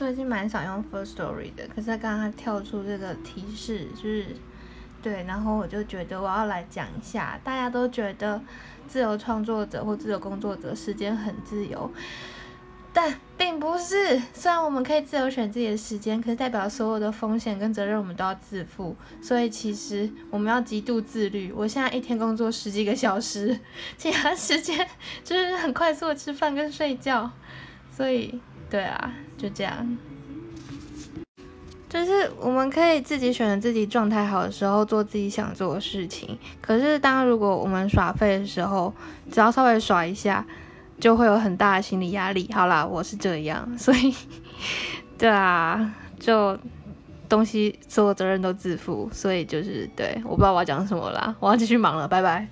最近蛮少用 First Story 的，可是刚刚跳出这个提示，就是对，然后我就觉得我要来讲一下，大家都觉得自由创作者或自由工作者时间很自由。但并不是，虽然我们可以自由选自己的时间，可是代表所有的风险跟责任我们都要自负。所以其实我们要极度自律。我现在一天工作十几个小时，其他时间 就是很快速的吃饭跟睡觉。所以，对啊，就这样。就是我们可以自己选择自己状态好的时候做自己想做的事情。可是当如果我们耍废的时候，只要稍微耍一下。就会有很大的心理压力。好啦，我是这样，所以，对啊，就东西所有责任都自负，所以就是对，我不知道我要讲什么啦，我要继续忙了，拜拜。